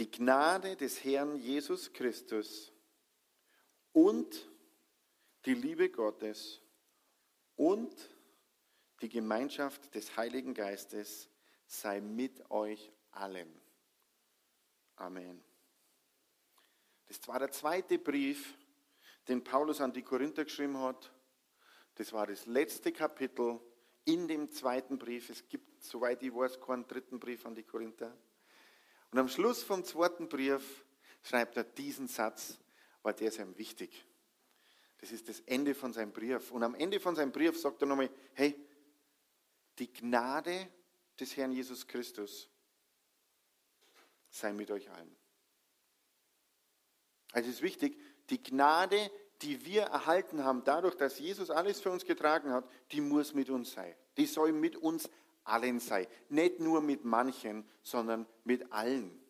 Die Gnade des Herrn Jesus Christus und die Liebe Gottes und die Gemeinschaft des Heiligen Geistes sei mit euch allen. Amen. Das war der zweite Brief, den Paulus an die Korinther geschrieben hat. Das war das letzte Kapitel in dem zweiten Brief. Es gibt, soweit ich weiß, keinen dritten Brief an die Korinther. Und am Schluss vom zweiten Brief schreibt er diesen Satz, weil der ist ihm wichtig. Das ist das Ende von seinem Brief. Und am Ende von seinem Brief sagt er nochmal, hey, die Gnade des Herrn Jesus Christus sei mit euch allen. Also es ist wichtig, die Gnade, die wir erhalten haben, dadurch, dass Jesus alles für uns getragen hat, die muss mit uns sein. Die soll mit uns allen sein. Nicht nur mit manchen, sondern mit allen.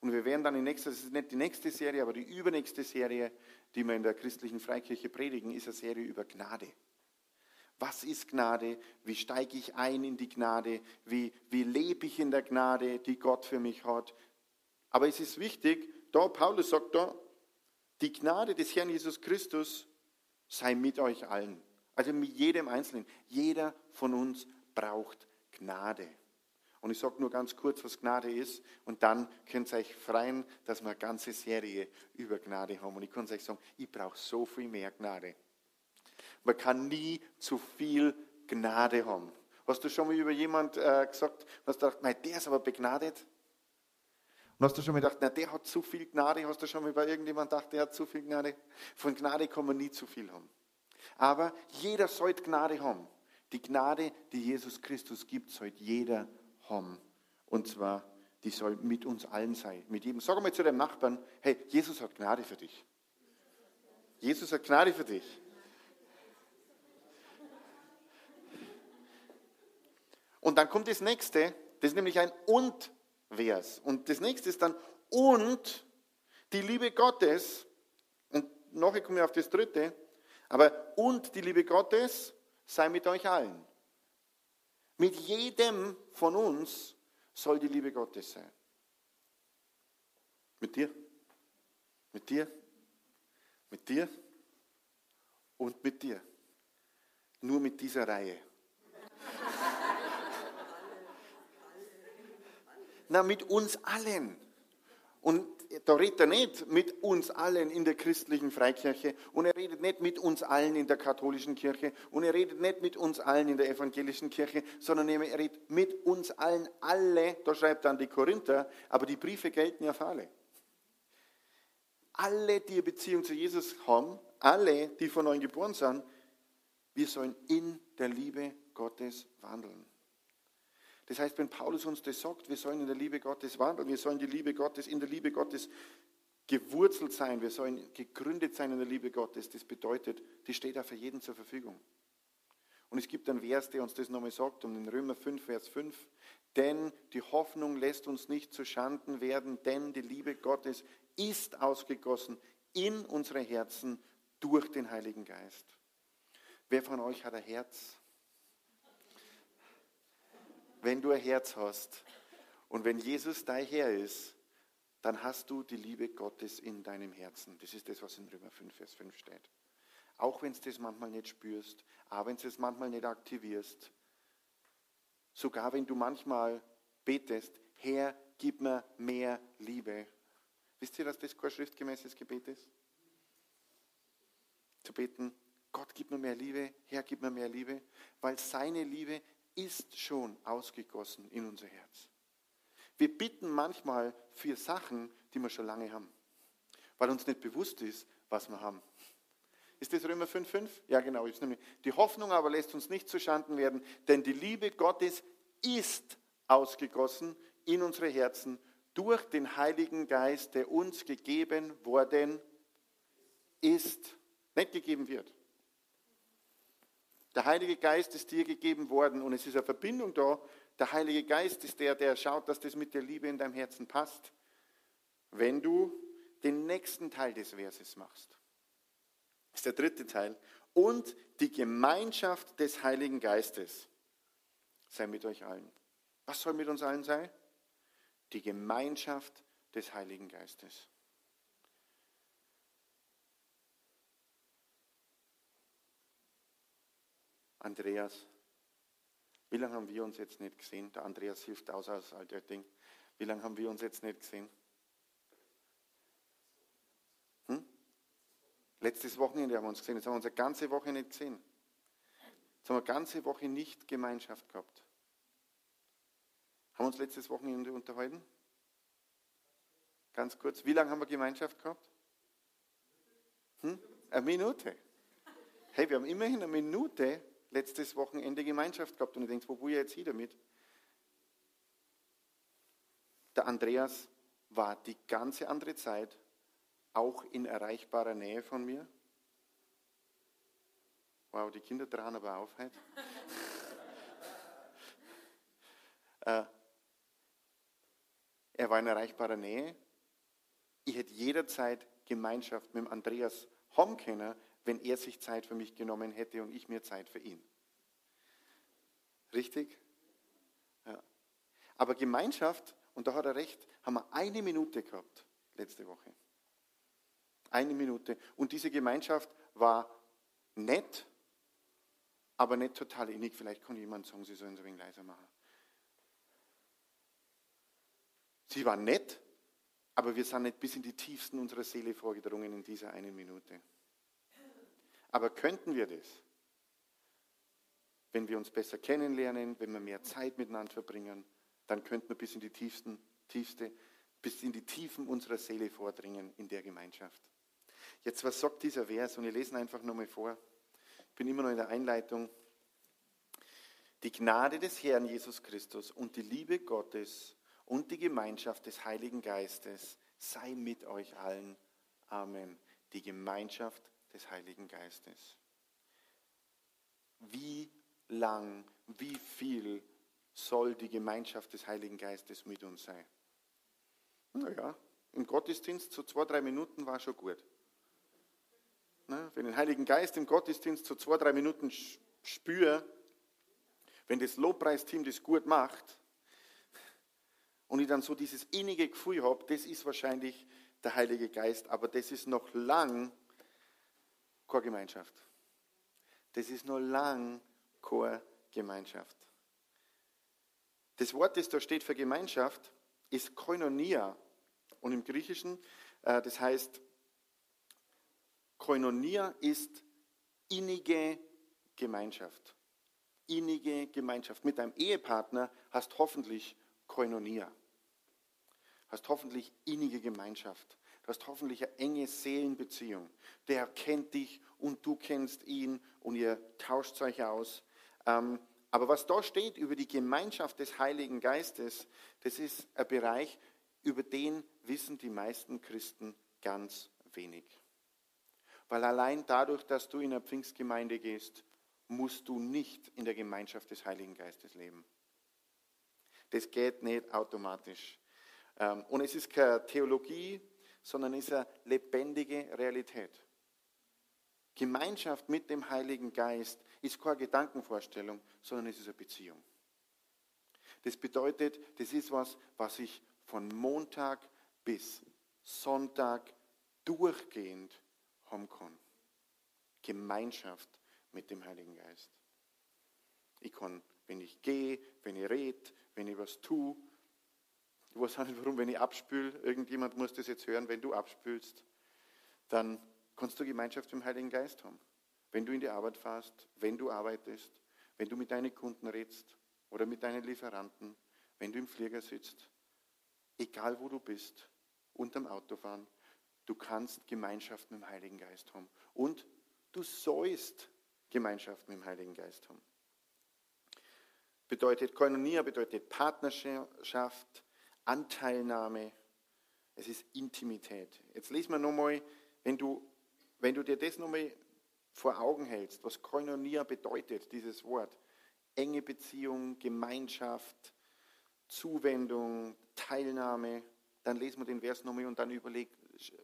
Und wir werden dann in nächster, das ist nicht die nächste Serie, aber die übernächste Serie, die wir in der christlichen Freikirche predigen, ist eine Serie über Gnade. Was ist Gnade? Wie steige ich ein in die Gnade? Wie, wie lebe ich in der Gnade, die Gott für mich hat? Aber es ist wichtig, da Paulus sagt da, die Gnade des Herrn Jesus Christus sei mit euch allen. Also mit jedem Einzelnen. Jeder von uns braucht Gnade. Und ich sage nur ganz kurz, was Gnade ist, und dann könnt ihr euch freuen, dass wir eine ganze Serie über Gnade haben. Und ich kann euch sagen, ich brauche so viel mehr Gnade. Man kann nie zu viel Gnade haben. Hast du schon mal über jemand äh, gesagt, hast du gedacht, der ist aber begnadet? Und hast du schon mal gedacht, nein, der hat zu viel Gnade? Hast du schon mal bei irgendjemandem gedacht, der hat zu viel Gnade? Von Gnade kann man nie zu viel haben. Aber jeder sollte Gnade haben. Die Gnade, die Jesus Christus gibt, sollte jeder haben. Und zwar, die soll mit uns allen sein. Mit jedem. Sag mal zu deinem Nachbarn, hey, Jesus hat Gnade für dich. Jesus hat Gnade für dich. Und dann kommt das nächste, das ist nämlich ein Und-Vers. Und das nächste ist dann und die Liebe Gottes, und nachher komme ich auf das dritte, aber und die Liebe Gottes sei mit euch allen. Mit jedem von uns soll die Liebe Gottes sein. Mit dir, mit dir, mit dir und mit dir. Nur mit dieser Reihe. Na, mit uns allen. Und da redet er nicht mit uns allen in der christlichen Freikirche und er redet nicht mit uns allen in der katholischen Kirche und er redet nicht mit uns allen in der evangelischen Kirche, sondern er redet mit uns allen, alle, da schreibt dann die Korinther, aber die Briefe gelten ja für alle. Alle, die eine Beziehung zu Jesus haben, alle, die von euch geboren sind, wir sollen in der Liebe Gottes wandeln. Das heißt, wenn Paulus uns das sagt, wir sollen in der Liebe Gottes wandeln, wir sollen die Liebe Gottes, in der Liebe Gottes gewurzelt sein, wir sollen gegründet sein in der Liebe Gottes, das bedeutet, die steht auch für jeden zur Verfügung. Und es gibt einen Vers, der uns das nochmal sagt, und in Römer 5, Vers 5, denn die Hoffnung lässt uns nicht zu Schanden werden, denn die Liebe Gottes ist ausgegossen in unsere Herzen durch den Heiligen Geist. Wer von euch hat ein Herz? Wenn du ein Herz hast und wenn Jesus dein Herr ist, dann hast du die Liebe Gottes in deinem Herzen. Das ist das, was in Römer 5, Vers 5 steht. Auch wenn du das manchmal nicht spürst, auch wenn du es manchmal nicht aktivierst, sogar wenn du manchmal betest, Herr, gib mir mehr Liebe. Wisst ihr, dass das kein schriftgemäßes Gebet ist? Zu beten, Gott, gib mir mehr Liebe, Herr, gib mir mehr Liebe, weil seine Liebe ist schon ausgegossen in unser Herz. Wir bitten manchmal für Sachen, die wir schon lange haben, weil uns nicht bewusst ist, was wir haben. Ist das Römer 5,5? Ja, genau. Die Hoffnung aber lässt uns nicht zu Schanden werden, denn die Liebe Gottes ist ausgegossen in unsere Herzen durch den Heiligen Geist, der uns gegeben worden ist, nicht gegeben wird. Der Heilige Geist ist dir gegeben worden und es ist eine Verbindung da. Der Heilige Geist ist der, der schaut, dass das mit der Liebe in deinem Herzen passt, wenn du den nächsten Teil des Verses machst. Das ist der dritte Teil. Und die Gemeinschaft des Heiligen Geistes sei mit euch allen. Was soll mit uns allen sein? Die Gemeinschaft des Heiligen Geistes. Andreas, wie lange haben wir uns jetzt nicht gesehen? Der Andreas hilft aus als alter Ding. Wie lange haben wir uns jetzt nicht gesehen? Hm? Letztes Wochenende haben wir uns gesehen. Jetzt haben wir uns eine ganze Woche nicht gesehen. Jetzt haben wir eine ganze Woche nicht Gemeinschaft gehabt. Haben wir uns letztes Wochenende unterhalten? Ganz kurz. Wie lange haben wir Gemeinschaft gehabt? Hm? Eine Minute. Hey, wir haben immerhin eine Minute letztes Wochenende Gemeinschaft gehabt und du denkst, wo will ich jetzt hier damit? Der Andreas war die ganze andere Zeit auch in erreichbarer Nähe von mir. Wow, die Kinder trauen aber auf heute. äh, er war in erreichbarer Nähe. Ich hätte jederzeit Gemeinschaft mit dem Andreas haben können, wenn er sich Zeit für mich genommen hätte und ich mir Zeit für ihn. Richtig? Ja. Aber Gemeinschaft, und da hat er recht, haben wir eine Minute gehabt letzte Woche. Eine Minute. Und diese Gemeinschaft war nett, aber nicht total innig. Vielleicht kann jemand sagen, sie sollen es ein wenig leiser machen. Sie war nett, aber wir sind nicht bis in die tiefsten unserer Seele vorgedrungen in dieser einen Minute. Aber könnten wir das? Wenn wir uns besser kennenlernen, wenn wir mehr Zeit miteinander verbringen, dann könnten wir bis in die tiefsten, tiefste, bis in die Tiefen unserer Seele vordringen in der Gemeinschaft. Jetzt, was sagt dieser Vers? Und ich lese ihn einfach nochmal vor. Ich bin immer noch in der Einleitung. Die Gnade des Herrn Jesus Christus und die Liebe Gottes und die Gemeinschaft des Heiligen Geistes sei mit euch allen. Amen. Die Gemeinschaft des Heiligen Geistes. Wie lang, wie viel soll die Gemeinschaft des Heiligen Geistes mit uns sein? Naja, im Gottesdienst so zwei, drei Minuten war schon gut. Na, wenn den Heiligen Geist im Gottesdienst so zwei, drei Minuten spüre, wenn das Lobpreisteam das gut macht und ich dann so dieses innige Gefühl habe, das ist wahrscheinlich der Heilige Geist, aber das ist noch lang keine Gemeinschaft. Das ist noch lang keine Gemeinschaft. Das Wort, das da steht für Gemeinschaft, ist Koinonia. Und im Griechischen, äh, das heißt, Koinonia ist innige Gemeinschaft. Innige Gemeinschaft. Mit deinem Ehepartner hast hoffentlich Koinonia. Hast hoffentlich innige Gemeinschaft. Du hast hoffentlich eine enge Seelenbeziehung. Der kennt dich und du kennst ihn und ihr tauscht euch aus. Ähm, aber was da steht über die Gemeinschaft des Heiligen Geistes, das ist ein Bereich, über den wissen die meisten Christen ganz wenig. Weil allein dadurch, dass du in eine Pfingstgemeinde gehst, musst du nicht in der Gemeinschaft des Heiligen Geistes leben. Das geht nicht automatisch. Ähm, und es ist keine Theologie, sondern ist eine lebendige Realität. Gemeinschaft mit dem Heiligen Geist ist keine Gedankenvorstellung, sondern es ist eine Beziehung. Das bedeutet, das ist was, was ich von Montag bis Sonntag durchgehend haben kann. Gemeinschaft mit dem Heiligen Geist. Ich kann, wenn ich gehe, wenn ich rede, wenn ich was tue, ich weiß auch nicht warum, wenn ich abspüle, irgendjemand muss das jetzt hören, wenn du abspülst, dann kannst du Gemeinschaft mit dem Heiligen Geist haben. Wenn du in die Arbeit fährst, wenn du arbeitest, wenn du mit deinen Kunden redest oder mit deinen Lieferanten, wenn du im Flieger sitzt, egal wo du bist, unterm Autofahren, du kannst Gemeinschaft mit dem Heiligen Geist haben. Und Du sollst Gemeinschaft mit dem Heiligen Geist haben. Bedeutet Koinonia, bedeutet Partnerschaft, Anteilnahme, es ist Intimität. Jetzt lesen wir nochmal, wenn du, wenn du dir das nochmal vor Augen hältst, was Koinonia bedeutet, dieses Wort. Enge Beziehung, Gemeinschaft, Zuwendung, Teilnahme. Dann lesen wir den Vers nochmal und dann überlegen,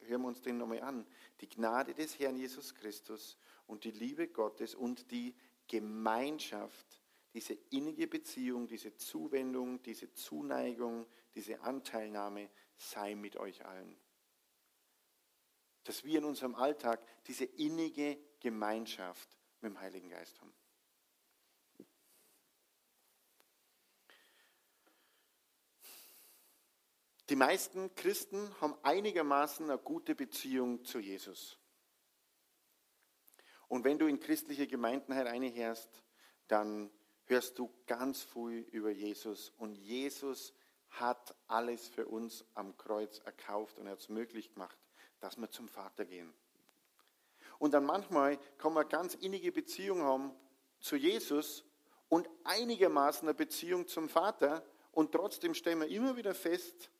hören wir uns den nochmal an. Die Gnade des Herrn Jesus Christus und die Liebe Gottes und die Gemeinschaft, diese innige Beziehung, diese Zuwendung, diese Zuneigung, diese Anteilnahme sei mit euch allen. Dass wir in unserem Alltag diese innige Gemeinschaft mit dem Heiligen Geist haben. Die meisten Christen haben einigermaßen eine gute Beziehung zu Jesus. Und wenn du in christliche Gemeinden hereinhörst, dann hörst du ganz viel über Jesus. Und Jesus hat alles für uns am Kreuz erkauft und er hat es möglich gemacht, dass wir zum Vater gehen. Und dann manchmal kann man ganz innige Beziehung haben zu Jesus und einigermaßen eine Beziehung zum Vater und trotzdem stellen wir immer wieder fest,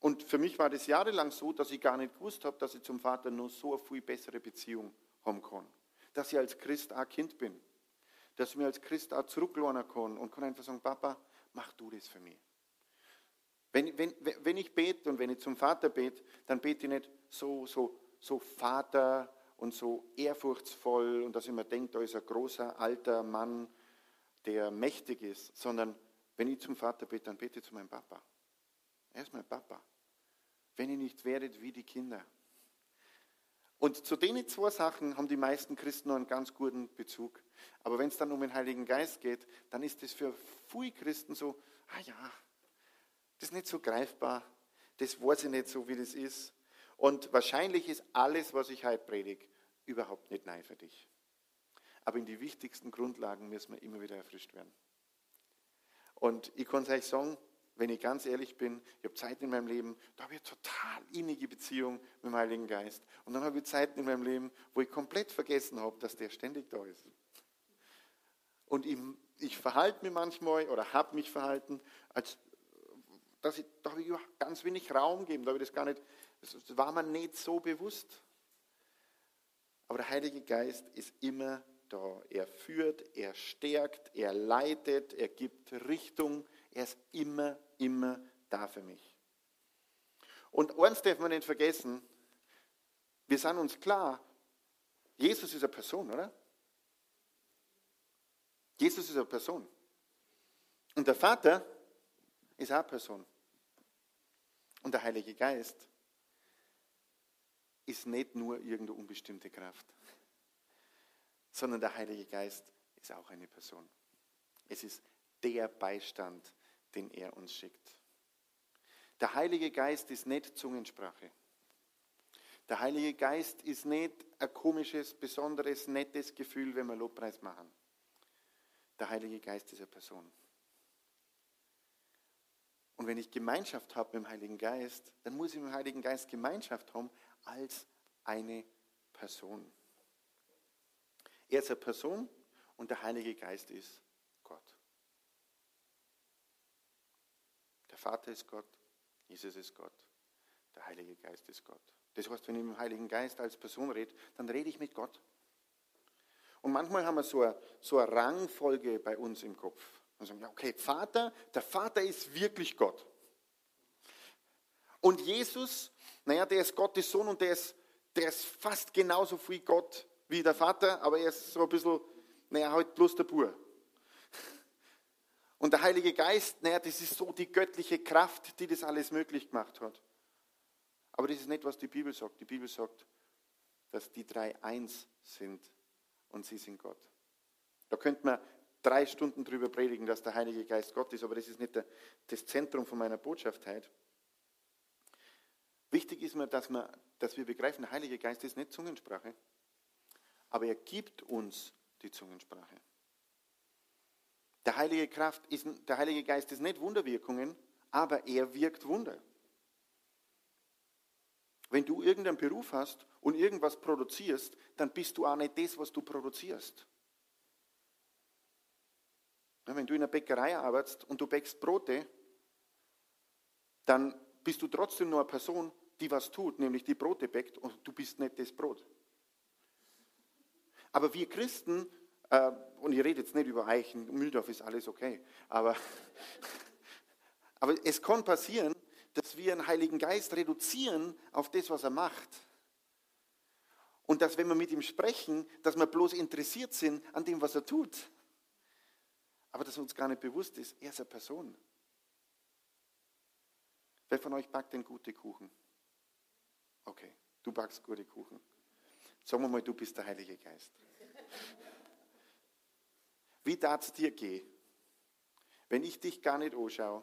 und für mich war das jahrelang so, dass ich gar nicht gewusst habe, dass ich zum Vater nur so eine viel bessere Beziehung haben kann. Dass ich als Christ auch Kind bin. Dass ich mir als Christ auch zurücklohnen kann und kann einfach sagen, Papa, mach du das für mich. Wenn, wenn, wenn ich bete und wenn ich zum Vater bete, dann bete ich nicht so, so, so Vater und so ehrfurchtsvoll und dass ich mir denke, da ist ein großer, alter Mann, der mächtig ist, sondern wenn ich zum Vater bete, dann bete ich zu meinem Papa. Er ist mein Papa. Wenn ihr nicht werdet wie die Kinder. Und zu den zwei Sachen haben die meisten Christen noch einen ganz guten Bezug. Aber wenn es dann um den Heiligen Geist geht, dann ist es für viele Christen so, ah ja, das ist nicht so greifbar, das weiß ich nicht so, wie das ist. Und wahrscheinlich ist alles, was ich heute predige, überhaupt nicht neu für dich. Aber in die wichtigsten Grundlagen müssen wir immer wieder erfrischt werden. Und ich kann es euch sagen, wenn ich ganz ehrlich bin, ich habe Zeiten in meinem Leben, da habe ich eine total innige Beziehung mit dem Heiligen Geist. Und dann habe ich Zeiten in meinem Leben, wo ich komplett vergessen habe, dass der ständig da ist. Und ich, ich verhalte mich manchmal oder habe mich verhalten, als dass ich, da habe ich ganz wenig Raum gegeben, da habe ich das gar nicht, das war mir nicht so bewusst. Aber der Heilige Geist ist immer da. Er führt, er stärkt, er leitet, er gibt Richtung, er ist immer, immer da für mich. Und eins darf man nicht vergessen, wir sind uns klar, Jesus ist eine Person, oder? Jesus ist eine Person. Und der Vater ist auch eine Person. Und der Heilige Geist ist nicht nur irgendeine unbestimmte Kraft, sondern der Heilige Geist ist auch eine Person. Es ist der Beistand, den er uns schickt. Der Heilige Geist ist nicht Zungensprache. Der Heilige Geist ist nicht ein komisches, besonderes, nettes Gefühl, wenn wir Lobpreis machen. Der Heilige Geist ist eine Person. Und wenn ich Gemeinschaft habe mit dem Heiligen Geist, dann muss ich mit dem Heiligen Geist Gemeinschaft haben als eine Person. Er ist eine Person und der Heilige Geist ist Der Vater ist Gott, Jesus ist Gott, der Heilige Geist ist Gott. Das heißt, wenn ich mit dem Heiligen Geist als Person rede, dann rede ich mit Gott. Und manchmal haben wir so eine, so eine Rangfolge bei uns im Kopf. Wir sagen, okay, Vater, der Vater ist wirklich Gott. Und Jesus, naja, der ist Gottes Sohn und der ist, der ist fast genauso viel Gott wie der Vater, aber er ist so ein bisschen, naja, halt bloß der Bur. Und der Heilige Geist, naja, das ist so die göttliche Kraft, die das alles möglich gemacht hat. Aber das ist nicht, was die Bibel sagt. Die Bibel sagt, dass die drei eins sind und sie sind Gott. Da könnte man drei Stunden drüber predigen, dass der Heilige Geist Gott ist, aber das ist nicht das Zentrum von meiner Botschaft heute. Wichtig ist mir, dass, wir, dass wir begreifen, der Heilige Geist ist nicht Zungensprache, aber er gibt uns die Zungensprache. Der Heilige, Kraft ist, der Heilige Geist ist nicht Wunderwirkungen, aber er wirkt Wunder. wenn du irgendeinen Beruf hast und irgendwas produzierst, dann bist du auch nicht das, was du produzierst. Wenn du in einer Bäckerei arbeitest und du bäckst Brote, dann bist du trotzdem nur eine Person, die was tut, nämlich die Brote bäckt und du bist nicht das Brot. Aber wir Christen, und ich rede jetzt nicht über Eichen, Mühldorf ist alles okay, aber, aber es kann passieren, dass wir den Heiligen Geist reduzieren auf das, was er macht. Und dass, wenn wir mit ihm sprechen, dass wir bloß interessiert sind an dem, was er tut. Aber dass uns gar nicht bewusst ist, er ist eine Person. Wer von euch backt denn gute Kuchen? Okay, du backst gute Kuchen. Sagen wir mal, du bist der Heilige Geist. Wie es dir gehen, wenn ich dich gar nicht anschaue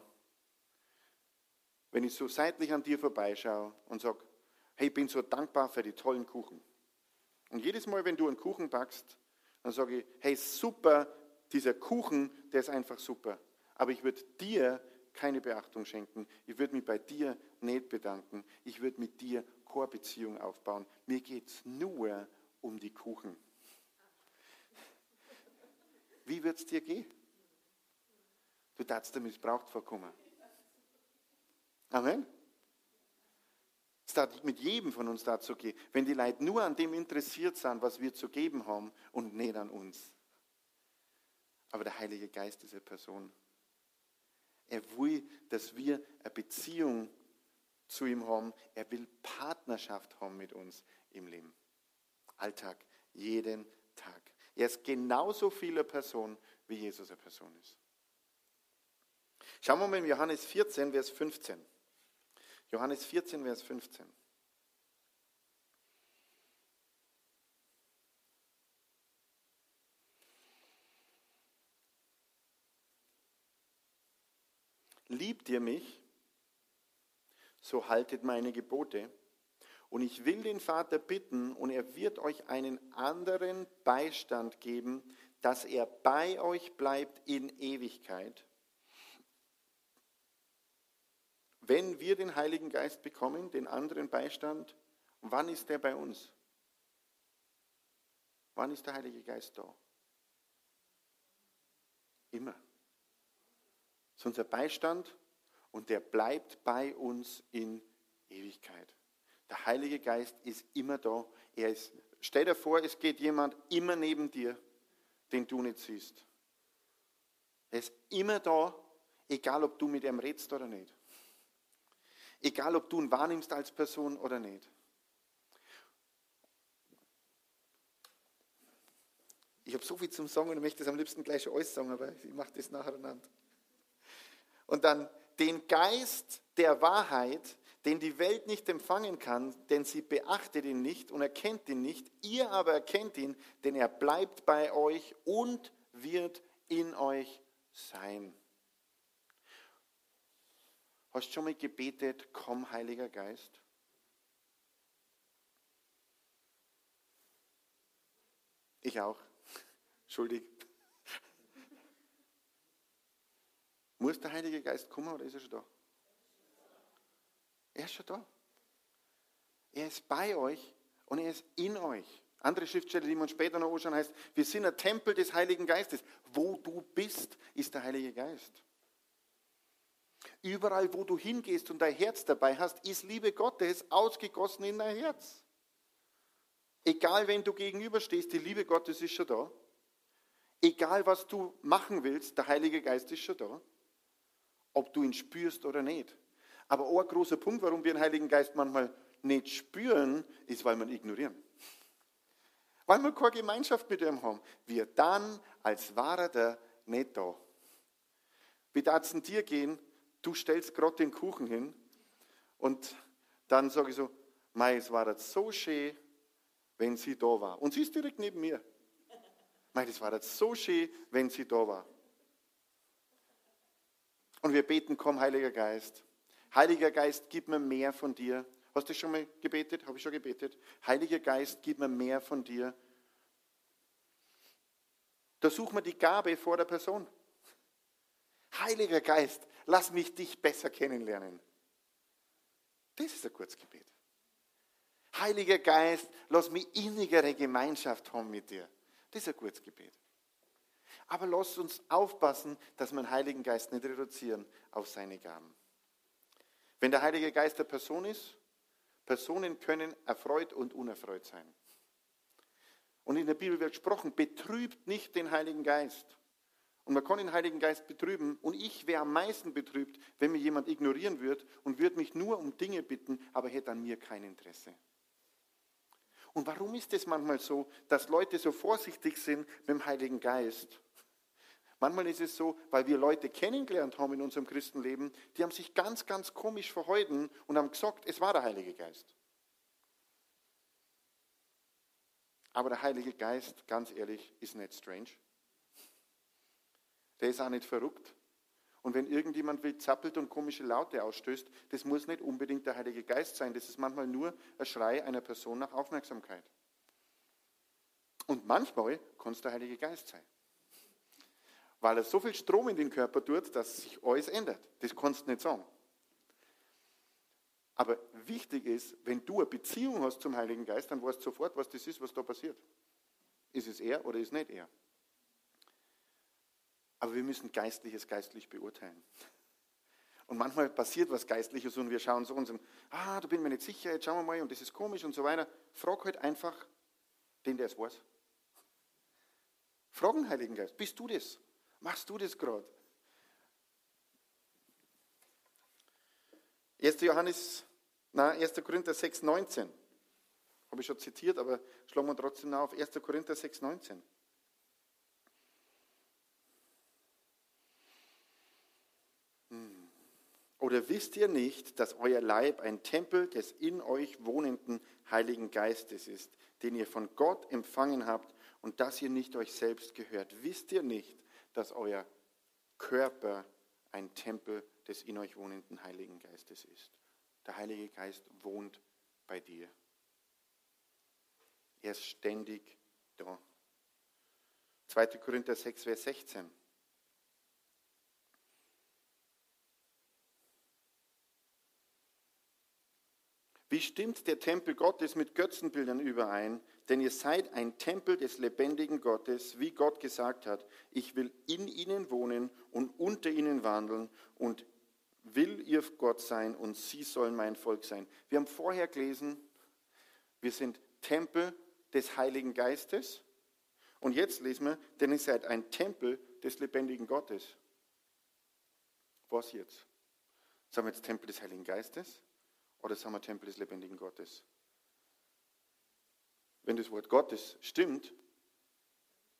wenn ich so seitlich an dir vorbeischaue und sage, hey, ich bin so dankbar für die tollen Kuchen. Und jedes Mal, wenn du einen Kuchen backst, dann sage ich, hey, super, dieser Kuchen, der ist einfach super. Aber ich würde dir keine Beachtung schenken. Ich würde mich bei dir nicht bedanken. Ich würde mit dir Chorbeziehung aufbauen. Mir geht es nur um die Kuchen. Wie wird es dir gehen? Du darfst dir missbraucht vorkommen. Amen. Es darf mit jedem von uns dazu gehen, wenn die Leute nur an dem interessiert sind, was wir zu geben haben und nicht an uns. Aber der Heilige Geist ist eine Person. Er will, dass wir eine Beziehung zu ihm haben. Er will Partnerschaft haben mit uns im Leben. Alltag, jeden Tag. Er ist genauso viel eine Person, wie Jesus eine Person ist. Schauen wir mal in Johannes 14, Vers 15. Johannes 14, Vers 15. Liebt ihr mich, so haltet meine Gebote. Und ich will den Vater bitten, und er wird euch einen anderen Beistand geben, dass er bei euch bleibt in Ewigkeit Wenn wir den Heiligen Geist bekommen, den anderen Beistand, wann ist der bei uns? Wann ist der Heilige Geist da? Immer. Das ist unser Beistand und der bleibt bei uns in Ewigkeit. Der Heilige Geist ist immer da. Er ist, stell dir vor, es geht jemand immer neben dir, den du nicht siehst. Er ist immer da, egal ob du mit ihm redest oder nicht. Egal, ob du ihn wahrnimmst als Person oder nicht. Ich habe so viel zum Sagen und möchte das am liebsten gleich alles sagen, aber ich mache das nacheinander. Und dann den Geist der Wahrheit, den die Welt nicht empfangen kann, denn sie beachtet ihn nicht und erkennt ihn nicht. Ihr aber erkennt ihn, denn er bleibt bei euch und wird in euch sein. Hast du schon mal gebetet, komm Heiliger Geist? Ich auch. Schuldig. Muss der Heilige Geist kommen oder ist er schon da? Er ist schon da. Er ist bei euch und er ist in euch. Andere Schriftstelle, die man später noch anschauen, heißt, wir sind ein Tempel des Heiligen Geistes. Wo du bist, ist der Heilige Geist. Überall, wo du hingehst und dein Herz dabei hast, ist Liebe Gottes ausgegossen in dein Herz. Egal, wenn du gegenüberstehst, die Liebe Gottes ist schon da. Egal, was du machen willst, der Heilige Geist ist schon da. Ob du ihn spürst oder nicht. Aber ein großer Punkt, warum wir den Heiligen Geist manchmal nicht spüren, ist, weil wir ihn ignorieren. Weil wir keine Gemeinschaft mit ihm haben. Wir dann, als war er da, nicht da. Wie darf es dir gehen, du stellst gerade den Kuchen hin und dann sage ich so, Mei, es war jetzt so schön, wenn sie da war. Und sie ist direkt neben mir. Mei, das war jetzt so schön, wenn sie da war. Und wir beten, komm, Heiliger Geist. Heiliger Geist, gib mir mehr von dir. Hast du schon mal gebetet? Habe ich schon gebetet? Heiliger Geist, gib mir mehr von dir. Da suchen wir die Gabe vor der Person. Heiliger Geist, lass mich dich besser kennenlernen. Das ist ein Kurzgebet. Heiliger Geist, lass mich innigere Gemeinschaft haben mit dir. Das ist ein gutes Gebet. Aber lasst uns aufpassen, dass wir den Heiligen Geist nicht reduzieren auf seine Gaben. Wenn der Heilige Geist der Person ist, Personen können erfreut und unerfreut sein. Und in der Bibel wird gesprochen, betrübt nicht den Heiligen Geist. Und man kann den Heiligen Geist betrüben. Und ich wäre am meisten betrübt, wenn mir jemand ignorieren würde und würde mich nur um Dinge bitten, aber hätte an mir kein Interesse. Und warum ist es manchmal so, dass Leute so vorsichtig sind mit dem Heiligen Geist? Manchmal ist es so, weil wir Leute kennengelernt haben in unserem Christenleben, die haben sich ganz, ganz komisch verhalten und haben gesagt, es war der Heilige Geist. Aber der Heilige Geist, ganz ehrlich, ist nicht strange. Der ist auch nicht verrückt. Und wenn irgendjemand wild zappelt und komische Laute ausstößt, das muss nicht unbedingt der Heilige Geist sein. Das ist manchmal nur ein Schrei einer Person nach Aufmerksamkeit. Und manchmal kann es der Heilige Geist sein weil er so viel Strom in den Körper tut, dass sich alles ändert. Das kannst du nicht sagen. Aber wichtig ist, wenn du eine Beziehung hast zum Heiligen Geist, dann weißt du sofort, was das ist, was da passiert. Ist es er oder ist es nicht er? Aber wir müssen Geistliches geistlich beurteilen. Und manchmal passiert was Geistliches und wir schauen so und sagen, ah, da bin ich mir nicht sicher, jetzt schauen wir mal und das ist komisch und so weiter. Frag halt einfach den, der es weiß. Frag den Heiligen Geist, bist du das? Machst du das gerade? 1. Johannes, na, 1. Korinther 6, 19. Habe ich schon zitiert, aber schlagen wir trotzdem nach auf 1. Korinther 6, 19. Hm. Oder wisst ihr nicht, dass euer Leib ein Tempel des in euch wohnenden Heiligen Geistes ist, den ihr von Gott empfangen habt und dass ihr nicht euch selbst gehört? Wisst ihr nicht, dass euer Körper ein Tempel des in euch wohnenden Heiligen Geistes ist. Der Heilige Geist wohnt bei dir. Er ist ständig da. 2. Korinther 6, Vers 16. Wie stimmt der Tempel Gottes mit Götzenbildern überein? Denn ihr seid ein Tempel des lebendigen Gottes, wie Gott gesagt hat. Ich will in ihnen wohnen und unter ihnen wandeln und will ihr Gott sein und sie sollen mein Volk sein. Wir haben vorher gelesen, wir sind Tempel des Heiligen Geistes. Und jetzt lesen wir, denn ihr seid ein Tempel des lebendigen Gottes. Was jetzt? Sagen wir jetzt Tempel des Heiligen Geistes? Oder sind wir Tempel des lebendigen Gottes? Wenn das Wort Gottes stimmt,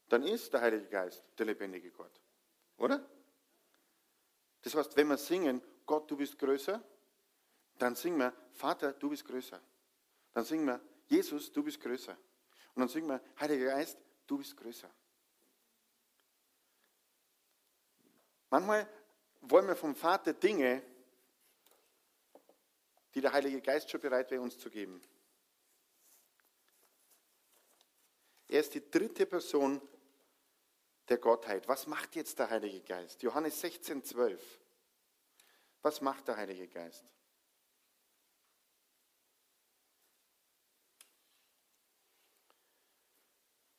dann ist der Heilige Geist der lebendige Gott. Oder? Das heißt, wenn wir singen, Gott, du bist größer, dann singen wir, Vater, du bist größer. Dann singen wir, Jesus, du bist größer. Und dann singen wir, Heiliger Geist, du bist größer. Manchmal wollen wir vom Vater Dinge, die der Heilige Geist schon bereit wäre, uns zu geben. Er ist die dritte Person der Gottheit. Was macht jetzt der Heilige Geist? Johannes 16, 12. Was macht der Heilige Geist?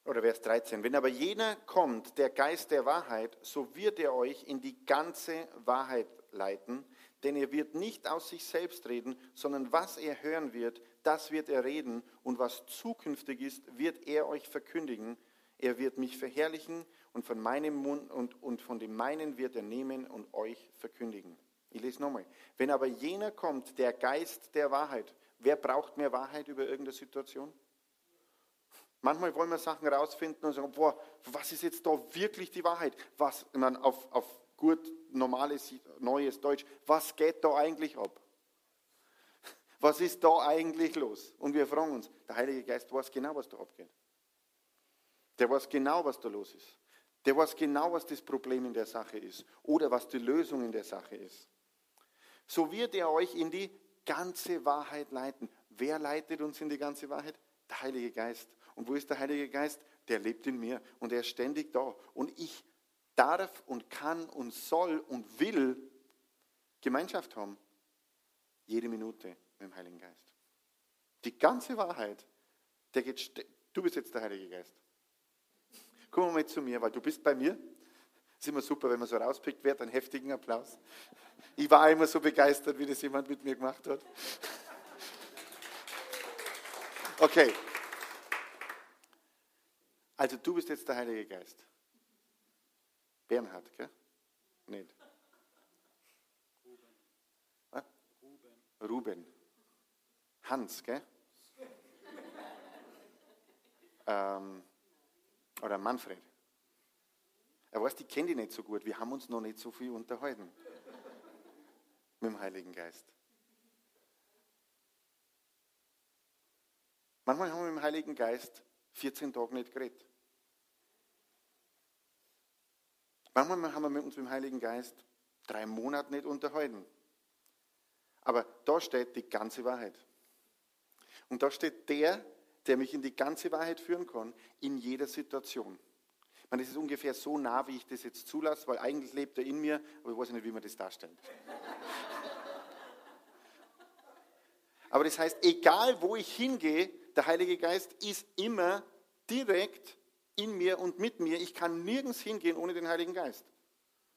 Oder Vers 13. Wenn aber jener kommt, der Geist der Wahrheit, so wird er euch in die ganze Wahrheit leiten, denn er wird nicht aus sich selbst reden, sondern was er hören wird, das wird er reden, und was zukünftig ist, wird er euch verkündigen. Er wird mich verherrlichen und von meinem Mund und, und von dem meinen wird er nehmen und euch verkündigen. Ich lese nochmal. Wenn aber jener kommt, der Geist der Wahrheit, wer braucht mehr Wahrheit über irgendeine Situation? Manchmal wollen wir Sachen rausfinden und sagen, boah, was ist jetzt da wirklich die Wahrheit? Was, ich auf, auf gut normales, neues Deutsch, was geht da eigentlich ab? Was ist da eigentlich los? Und wir fragen uns, der Heilige Geist weiß genau, was da abgeht. Der weiß genau, was da los ist. Der weiß genau, was das Problem in der Sache ist oder was die Lösung in der Sache ist. So wird er euch in die ganze Wahrheit leiten. Wer leitet uns in die ganze Wahrheit? Der Heilige Geist. Und wo ist der Heilige Geist? Der lebt in mir und er ist ständig da. Und ich darf und kann und soll und will Gemeinschaft haben. Jede Minute mit dem Heiligen Geist. Die ganze Wahrheit, der geht, du bist jetzt der Heilige Geist. Komm mal zu mir, weil du bist bei mir. Ist immer super, wenn man so rauspickt wird, einen heftigen Applaus. Ich war immer so begeistert, wie das jemand mit mir gemacht hat. Okay. Also du bist jetzt der Heilige Geist. Bernhard, gell? Nicht. Ruben. Ruben. Hans, gell? ähm, oder Manfred. Er weiß, die kennen die nicht so gut. Wir haben uns noch nicht so viel unterhalten mit dem Heiligen Geist. Manchmal haben wir mit dem Heiligen Geist 14 Tage nicht geredet. Manchmal haben wir uns mit dem Heiligen Geist drei Monate nicht unterhalten. Aber da steht die ganze Wahrheit. Und da steht der, der mich in die ganze Wahrheit führen kann, in jeder Situation. Ich meine, das ist ungefähr so nah, wie ich das jetzt zulasse, weil eigentlich lebt er in mir, aber ich weiß nicht, wie man das darstellt. aber das heißt, egal wo ich hingehe, der Heilige Geist ist immer direkt in mir und mit mir. Ich kann nirgends hingehen ohne den Heiligen Geist.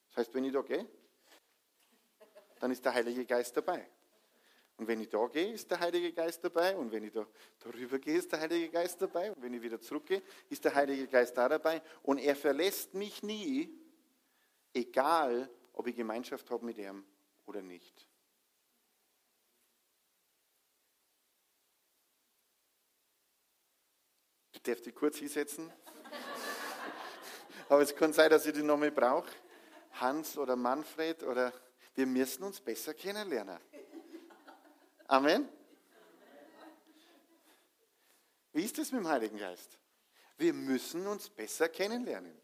Das heißt, wenn ich da gehe, dann ist der Heilige Geist dabei. Und wenn ich da gehe, ist der Heilige Geist dabei. Und wenn ich da darüber gehe, ist der Heilige Geist dabei. Und wenn ich wieder zurückgehe, ist der Heilige Geist da dabei. Und er verlässt mich nie, egal ob ich Gemeinschaft habe mit ihm oder nicht. Du darfst dich kurz hinsetzen. Aber es kann sein, dass ich die nochmal brauche. Hans oder Manfred oder wir müssen uns besser kennenlernen. Amen. Wie ist es mit dem Heiligen Geist? Wir müssen uns besser kennenlernen.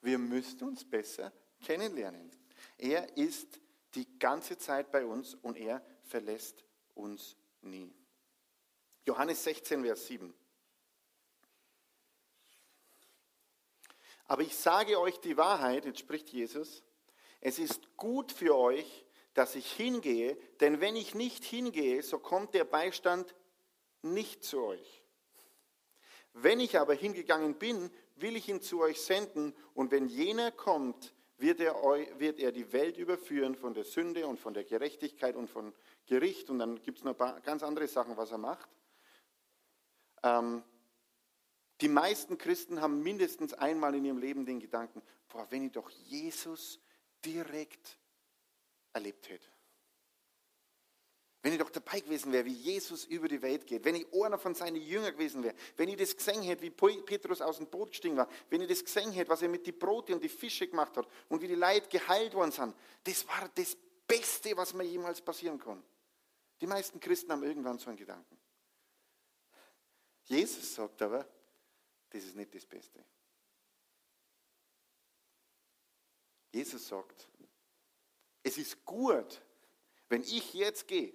Wir müssen uns besser kennenlernen. Er ist die ganze Zeit bei uns und er verlässt uns nie. Johannes 16, Vers 7. Aber ich sage euch die Wahrheit, jetzt spricht Jesus, es ist gut für euch, dass ich hingehe, denn wenn ich nicht hingehe, so kommt der Beistand nicht zu euch. Wenn ich aber hingegangen bin, will ich ihn zu euch senden, und wenn jener kommt, wird er, wird er die Welt überführen von der Sünde und von der Gerechtigkeit und von Gericht. Und dann gibt es noch ein paar ganz andere Sachen, was er macht. Ähm, die meisten Christen haben mindestens einmal in ihrem Leben den Gedanken, boah, wenn ich doch Jesus direkt erlebt hätte. Wenn ich doch dabei gewesen wäre, wie Jesus über die Welt geht, wenn ich einer von seinen Jüngern gewesen wäre, wenn ich das gesehen hätte, wie Petrus aus dem Boot gestiegen war, wenn ich das gesehen hätte, was er mit den Brote und die Fische gemacht hat und wie die Leute geheilt worden sind, das war das Beste, was mir jemals passieren kann. Die meisten Christen haben irgendwann so einen Gedanken. Jesus sagt aber, das ist nicht das Beste. Jesus sagt, es ist gut, wenn ich jetzt gehe,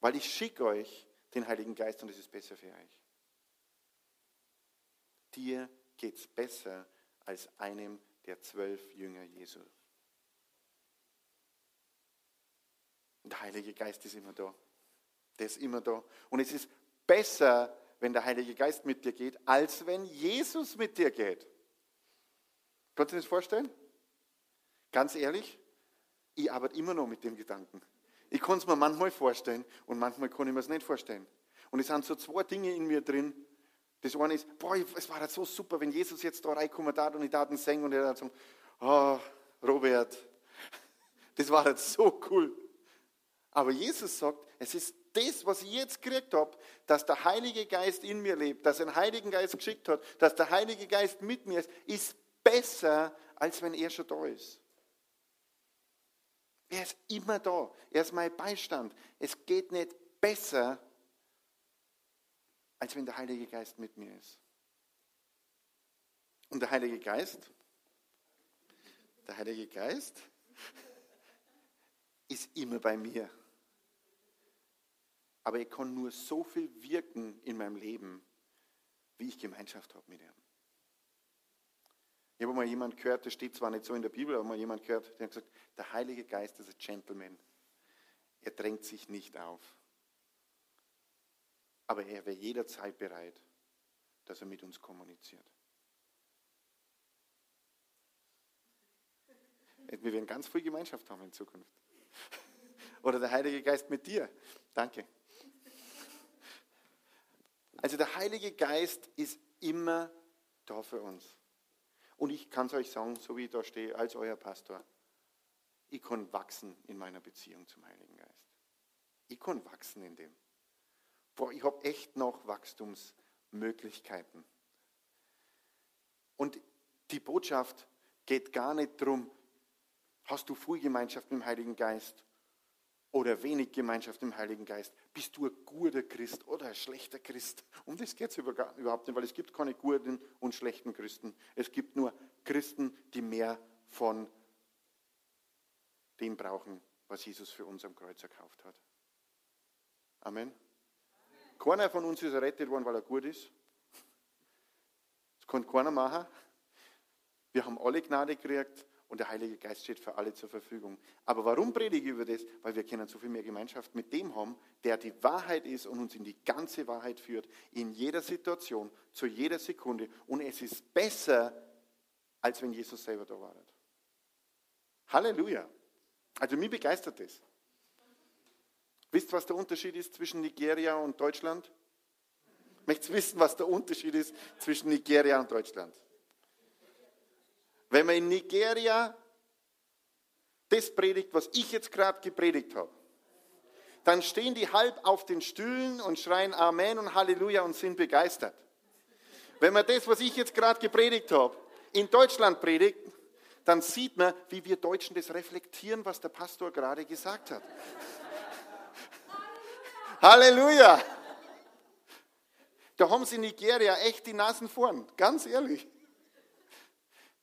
weil ich schicke euch den Heiligen Geist und es ist besser für euch. Dir geht es besser als einem der zwölf Jünger Jesu. Der Heilige Geist ist immer da. Der ist immer da. Und es ist besser, wenn der Heilige Geist mit dir geht, als wenn Jesus mit dir geht. Kannst du dir das vorstellen? Ganz ehrlich, ich arbeite immer noch mit dem Gedanken. Ich kann es mir manchmal vorstellen und manchmal kann ich mir es nicht vorstellen. Und es sind so zwei Dinge in mir drin. Das eine ist, boah, es war halt so super, wenn Jesus jetzt da reinkommt und ich da singen und er dann sagt, oh, Robert, das war halt so cool. Aber Jesus sagt, es ist das, was ich jetzt gekriegt habe, dass der Heilige Geist in mir lebt, dass er den Heiligen Geist geschickt hat, dass der Heilige Geist mit mir ist, ist besser, als wenn er schon da ist. Er ist immer da. Er ist mein Beistand. Es geht nicht besser, als wenn der Heilige Geist mit mir ist. Und der Heilige Geist, der Heilige Geist ist immer bei mir. Aber er kann nur so viel wirken in meinem Leben, wie ich Gemeinschaft habe mit ihm. Ich habe mal jemand gehört, das steht zwar nicht so in der Bibel, aber mal jemand gehört, der hat gesagt, der Heilige Geist ist ein Gentleman. Er drängt sich nicht auf. Aber er wäre jederzeit bereit, dass er mit uns kommuniziert. Wir werden ganz viel Gemeinschaft haben in Zukunft. Oder der Heilige Geist mit dir. Danke. Also der Heilige Geist ist immer da für uns. Und ich kann es euch sagen, so wie ich da stehe, als euer Pastor, ich kann wachsen in meiner Beziehung zum Heiligen Geist. Ich kann wachsen in dem. Boah, ich habe echt noch Wachstumsmöglichkeiten. Und die Botschaft geht gar nicht darum, hast du viel Gemeinschaft mit dem Heiligen Geist oder wenig Gemeinschaft dem Heiligen Geist. Bist du ein guter Christ oder ein schlechter Christ? Um das geht es überhaupt nicht, weil es gibt keine guten und schlechten Christen. Es gibt nur Christen, die mehr von dem brauchen, was Jesus für uns am Kreuz erkauft hat. Amen. Keiner von uns ist errettet worden, weil er gut ist. Das kann keiner machen. Wir haben alle Gnade gekriegt und der Heilige Geist steht für alle zur Verfügung. Aber warum predige ich über das? Weil wir können so viel mehr Gemeinschaft mit dem haben, der die Wahrheit ist und uns in die ganze Wahrheit führt, in jeder Situation, zu jeder Sekunde. Und es ist besser, als wenn Jesus selber da war. Halleluja. Also mich begeistert das. Wisst was der Unterschied ist zwischen Nigeria und Deutschland? Möchtest wissen, was der Unterschied ist zwischen Nigeria und Deutschland? Wenn man in Nigeria das predigt, was ich jetzt gerade gepredigt habe, dann stehen die halb auf den Stühlen und schreien Amen und Halleluja und sind begeistert. Wenn man das, was ich jetzt gerade gepredigt habe, in Deutschland predigt, dann sieht man, wie wir Deutschen das reflektieren, was der Pastor gerade gesagt hat. Halleluja! Da haben sie in Nigeria echt die Nasen vorn, ganz ehrlich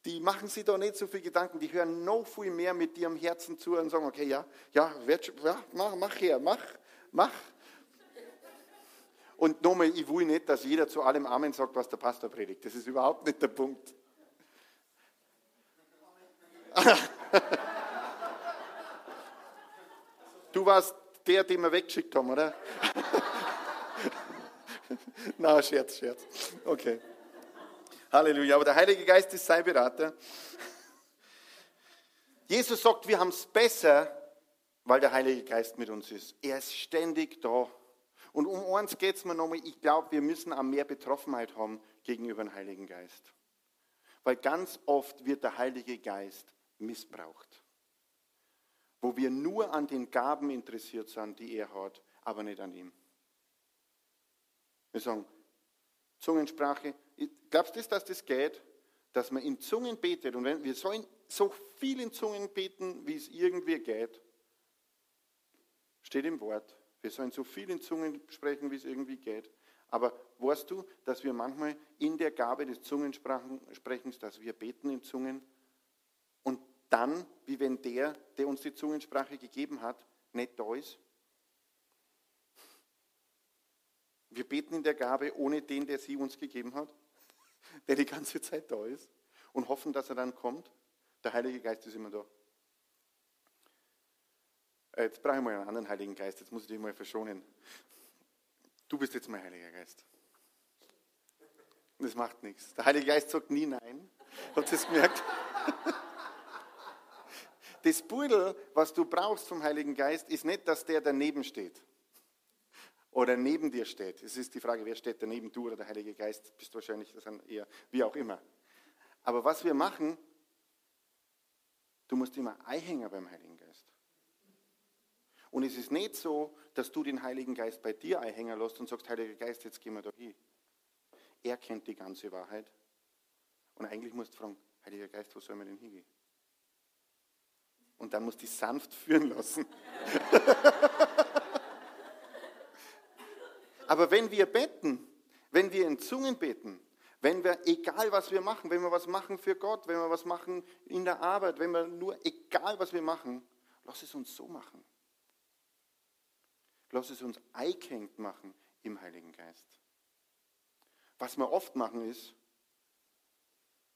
die machen sich da nicht so viel Gedanken, die hören noch viel mehr mit am Herzen zu und sagen, okay, ja, ja, ja mach, mach her, mach, mach. Und nochmal, ich will nicht, dass jeder zu allem Amen sagt, was der Pastor predigt. Das ist überhaupt nicht der Punkt. Du warst der, den wir weggeschickt haben, oder? Na, Scherz, Scherz. Okay. Halleluja. Aber der Heilige Geist ist sein Berater. Jesus sagt, wir haben es besser, weil der Heilige Geist mit uns ist. Er ist ständig da. Und um eins geht es mir nochmal, ich glaube, wir müssen auch mehr Betroffenheit haben gegenüber dem Heiligen Geist. Weil ganz oft wird der Heilige Geist missbraucht. Wo wir nur an den Gaben interessiert sind, die er hat, aber nicht an ihm. Wir sagen, Zungensprache, Glaubst du, dass das geht, dass man in Zungen betet und wenn wir sollen so viel in Zungen beten, wie es irgendwie geht? Steht im Wort. Wir sollen so viel in Zungen sprechen, wie es irgendwie geht. Aber weißt du, dass wir manchmal in der Gabe des Zungensprechens, dass wir beten in Zungen und dann, wie wenn der, der uns die Zungensprache gegeben hat, nicht da ist? Wir beten in der Gabe ohne den, der sie uns gegeben hat der die ganze Zeit da ist und hoffen, dass er dann kommt. Der Heilige Geist ist immer da. Äh, jetzt brauche ich mal einen anderen Heiligen Geist, jetzt muss ich dich mal verschonen. Du bist jetzt mein Heiliger Geist. Das macht nichts. Der Heilige Geist sagt nie nein. Habt ihr es gemerkt? Das Pudel, was du brauchst vom Heiligen Geist, ist nicht, dass der daneben steht oder neben dir steht. Es ist die Frage, wer steht daneben, du oder der Heilige Geist, bist wahrscheinlich das eher, wie auch immer. Aber was wir machen, du musst immer Eihänger beim Heiligen Geist. Und es ist nicht so, dass du den Heiligen Geist bei dir Eihänger lässt und sagst, Heiliger Geist, jetzt gehen wir da hin. Er kennt die ganze Wahrheit. Und eigentlich musst du fragen, Heiliger Geist, wo soll man denn hingehen? Und dann musst du dich sanft führen lassen. Aber wenn wir beten, wenn wir in Zungen beten, wenn wir, egal was wir machen, wenn wir was machen für Gott, wenn wir was machen in der Arbeit, wenn wir nur, egal was wir machen, lass es uns so machen. Lass es uns eingehängt machen im Heiligen Geist. Was wir oft machen ist,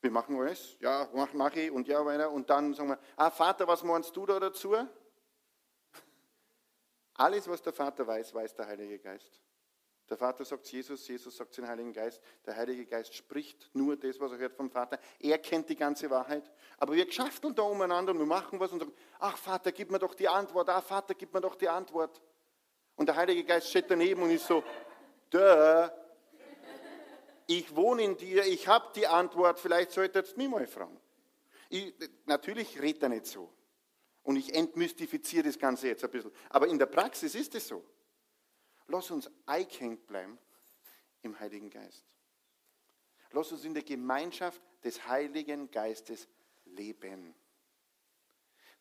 wir machen alles, ja, mach, mach ich und ja weiter und dann sagen wir, ah Vater, was meinst du da dazu? Alles, was der Vater weiß, weiß der Heilige Geist. Der Vater sagt Jesus, Jesus sagt den Heiligen Geist. Der Heilige Geist spricht nur das, was er hört vom Vater. Er kennt die ganze Wahrheit. Aber wir schafteln da umeinander und wir machen was und sagen, ach Vater, gib mir doch die Antwort. Ach Vater, gib mir doch die Antwort. Und der Heilige Geist steht daneben und ist so, Duh, ich wohne in dir, ich habe die Antwort, vielleicht sollte jetzt mich mal fragen. Ich, natürlich redet er nicht so. Und ich entmystifiziere das Ganze jetzt ein bisschen. Aber in der Praxis ist es so. Lass uns eingehängt bleiben im Heiligen Geist. Lass uns in der Gemeinschaft des Heiligen Geistes leben.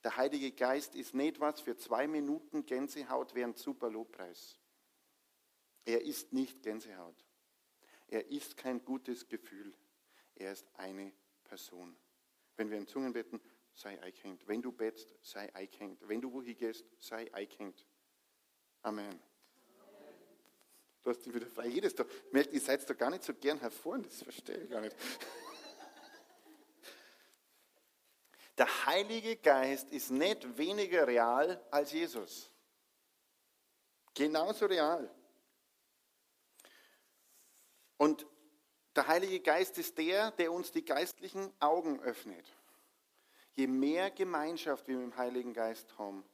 Der Heilige Geist ist nicht was für zwei Minuten Gänsehaut während super Lobpreis. Er ist nicht Gänsehaut. Er ist kein gutes Gefühl. Er ist eine Person. Wenn wir in Zungen beten, sei eingehängt. Wenn du betest, sei eingehängt. Wenn du wohin gehst, sei eingehängt. Amen. Du hast dich wieder frei. Jedes Tag. Merkt, ihr seid da gar nicht so gern hervor, das verstehe ich gar nicht. Der Heilige Geist ist nicht weniger real als Jesus. Genauso real. Und der Heilige Geist ist der, der uns die geistlichen Augen öffnet. Je mehr Gemeinschaft wir mit dem Heiligen Geist haben,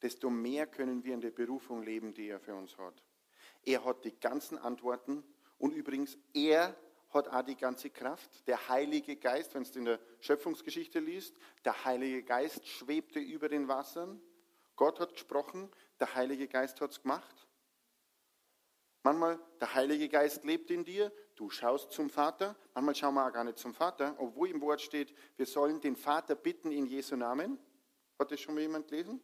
desto mehr können wir in der Berufung leben, die er für uns hat. Er hat die ganzen Antworten und übrigens, er hat auch die ganze Kraft. Der Heilige Geist, wenn du in der Schöpfungsgeschichte liest, der Heilige Geist schwebte über den Wassern. Gott hat gesprochen, der Heilige Geist hat es gemacht. Manchmal, der Heilige Geist lebt in dir, du schaust zum Vater. Manchmal schauen wir auch gar nicht zum Vater, obwohl im Wort steht, wir sollen den Vater bitten in Jesu Namen. Hat das schon mal jemand gelesen?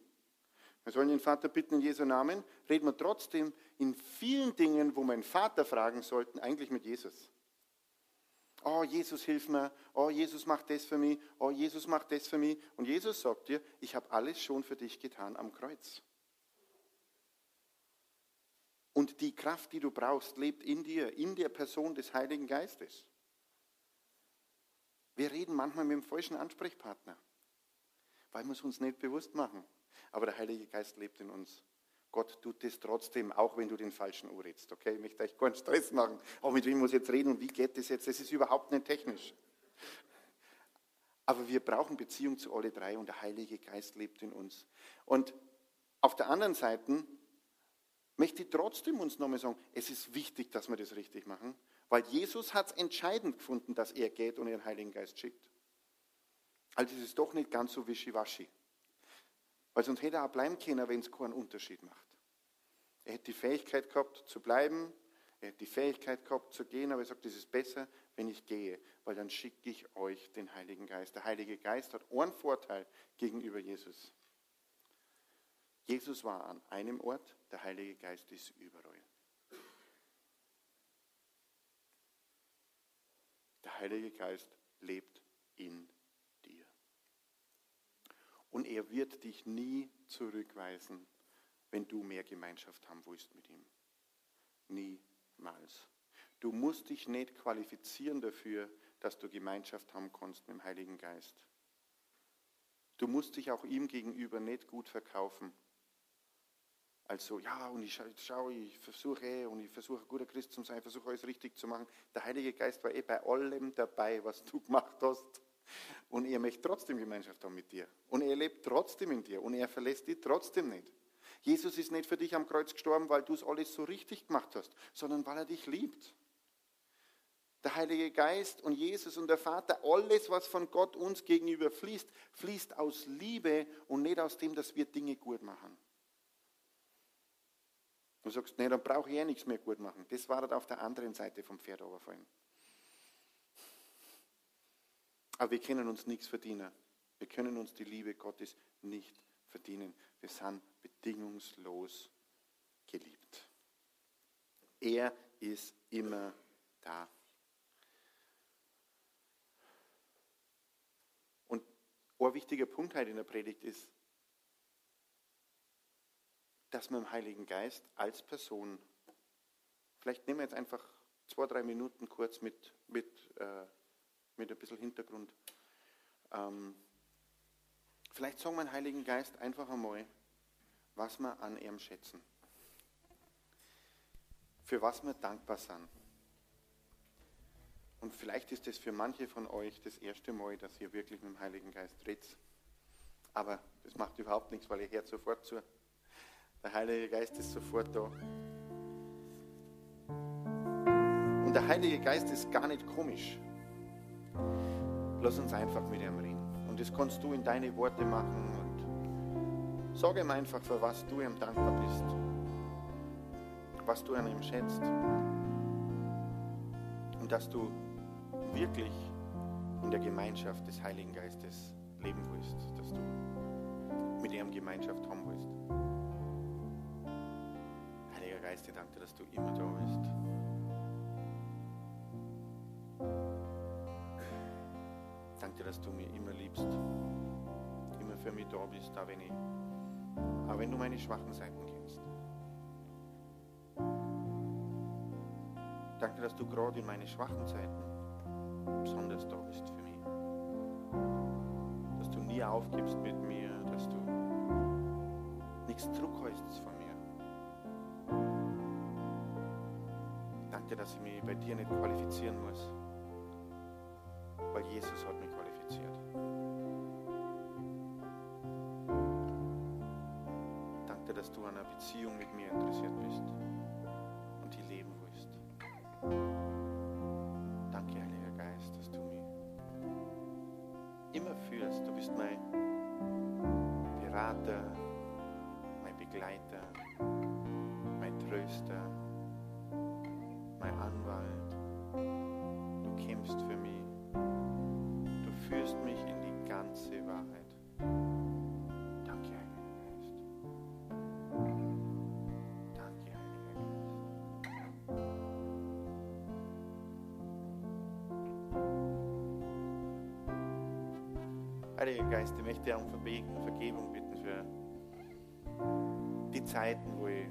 Wir sollen den Vater bitten in Jesu Namen. Reden wir trotzdem in vielen Dingen, wo den Vater fragen sollten, eigentlich mit Jesus. Oh, Jesus, hilf mir. Oh, Jesus macht das für mich. Oh, Jesus macht das für mich. Und Jesus sagt dir, ich habe alles schon für dich getan am Kreuz. Und die Kraft, die du brauchst, lebt in dir, in der Person des Heiligen Geistes. Wir reden manchmal mit dem falschen Ansprechpartner, weil wir es uns nicht bewusst machen aber der Heilige Geist lebt in uns. Gott tut das trotzdem, auch wenn du den falschen anredest. Okay, ich möchte euch keinen Stress machen. Auch mit wem muss ich jetzt reden und wie geht das jetzt? Das ist überhaupt nicht technisch. Aber wir brauchen Beziehung zu alle drei und der Heilige Geist lebt in uns. Und auf der anderen Seite möchte ich trotzdem uns nochmal sagen, es ist wichtig, dass wir das richtig machen, weil Jesus hat es entscheidend gefunden, dass er geht und den Heiligen Geist schickt. Also es ist doch nicht ganz so wischiwaschi. Weil sonst hätte er auch bleiben können, wenn es keinen Unterschied macht. Er hätte die Fähigkeit gehabt zu bleiben, er hätte die Fähigkeit gehabt zu gehen, aber er sagt, es ist besser, wenn ich gehe, weil dann schicke ich euch den Heiligen Geist. Der Heilige Geist hat einen Vorteil gegenüber Jesus. Jesus war an einem Ort, der Heilige Geist ist überall. Der Heilige Geist lebt in und er wird dich nie zurückweisen, wenn du mehr Gemeinschaft haben willst mit ihm. Niemals. Du musst dich nicht qualifizieren dafür, dass du Gemeinschaft haben kannst mit dem Heiligen Geist. Du musst dich auch ihm gegenüber nicht gut verkaufen. Also, ja, und ich schaue, ich versuche, und ich versuche, guter Christ zu sein, versuche alles richtig zu machen. Der Heilige Geist war eh bei allem dabei, was du gemacht hast. Und er möchte trotzdem Gemeinschaft haben mit dir. Und er lebt trotzdem in dir. Und er verlässt dich trotzdem nicht. Jesus ist nicht für dich am Kreuz gestorben, weil du es alles so richtig gemacht hast, sondern weil er dich liebt. Der Heilige Geist und Jesus und der Vater, alles, was von Gott uns gegenüber fließt, fließt aus Liebe und nicht aus dem, dass wir Dinge gut machen. Du sagst, nee, dann brauche ich eh nichts mehr gut machen. Das war auf der anderen Seite vom Pferd runterfallen. Aber wir können uns nichts verdienen. Wir können uns die Liebe Gottes nicht verdienen. Wir sind bedingungslos geliebt. Er ist immer da. Und ein wichtiger Punkt heute in der Predigt ist, dass man im Heiligen Geist als Person, vielleicht nehmen wir jetzt einfach zwei, drei Minuten kurz mit, mit äh, mit ein bisschen Hintergrund. Ähm, vielleicht sagen wir den Heiligen Geist einfach einmal, was wir an ihm schätzen, für was wir dankbar sind. Und vielleicht ist es für manche von euch das erste Mal, dass ihr wirklich mit dem Heiligen Geist redet. Aber das macht überhaupt nichts, weil ihr hört sofort zu. Der Heilige Geist ist sofort da. Und der Heilige Geist ist gar nicht komisch. Lass uns einfach mit ihm reden. Und das kannst du in deine Worte machen sag ihm einfach, für was du ihm dankbar bist. Was du an ihm schätzt. Und dass du wirklich in der Gemeinschaft des Heiligen Geistes leben willst, dass du mit ihm Gemeinschaft haben willst. Heiliger Geist, ich danke dir, dass du immer da bist. Danke dir, dass du mich immer liebst, immer für mich da bist, auch wenn, ich, auch wenn du meine schwachen Seiten kennst. Danke, dass du gerade in meine schwachen Zeiten besonders da bist für mich. Dass du nie aufgibst mit mir, dass du nichts zurückhältst von mir. Danke, dass ich mich bei dir nicht qualifizieren muss, weil Jesus hat mich an einer Beziehung mit mir interessiert bist und die leben willst. Danke, Heiliger Geist, dass du mich immer führst. Du bist mein Berater, mein Begleiter, mein Tröster, mein Anwalt. Du kämpfst für mich. Du führst mich in die ganze Wahrheit. Heiliger Geist, ich möchte um Vergebung bitten für die Zeiten, wo ich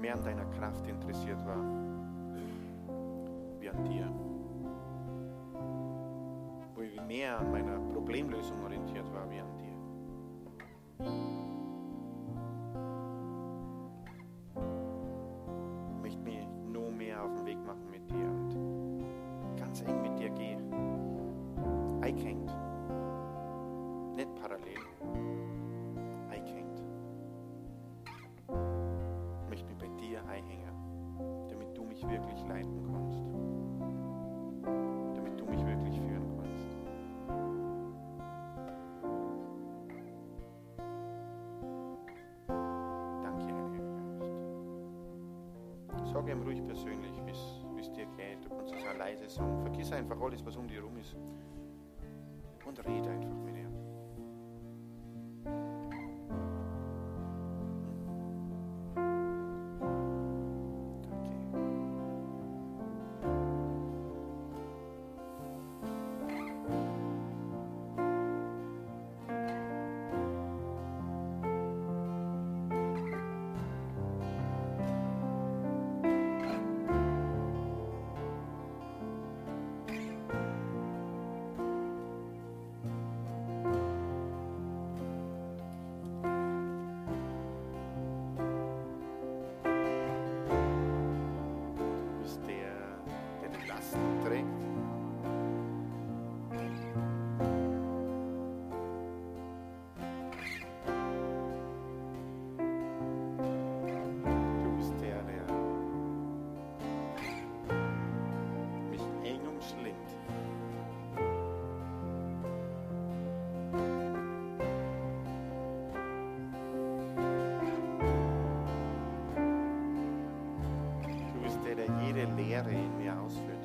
mehr an deiner Kraft interessiert war, wie an dir. Wo ich mehr an meiner Problemlösung orientiert war, wie an dir. Sag ihm ruhig persönlich, wie es dir geht. Du kannst es auch leise sagen. Vergiss einfach alles, was um dich herum ist. Lehre in mir ausführt.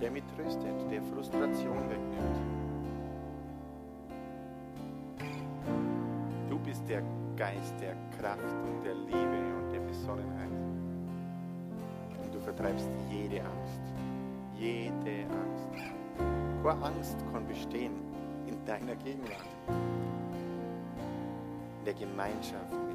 Der mich tröstet, der Frustration wegnimmt. Du bist der Geist der Kraft und der Liebe und der Besonnenheit. Und du vertreibst jede Angst. Jede Angst. Keine Angst kann bestehen in deiner Gegenwart der Gemeinschaft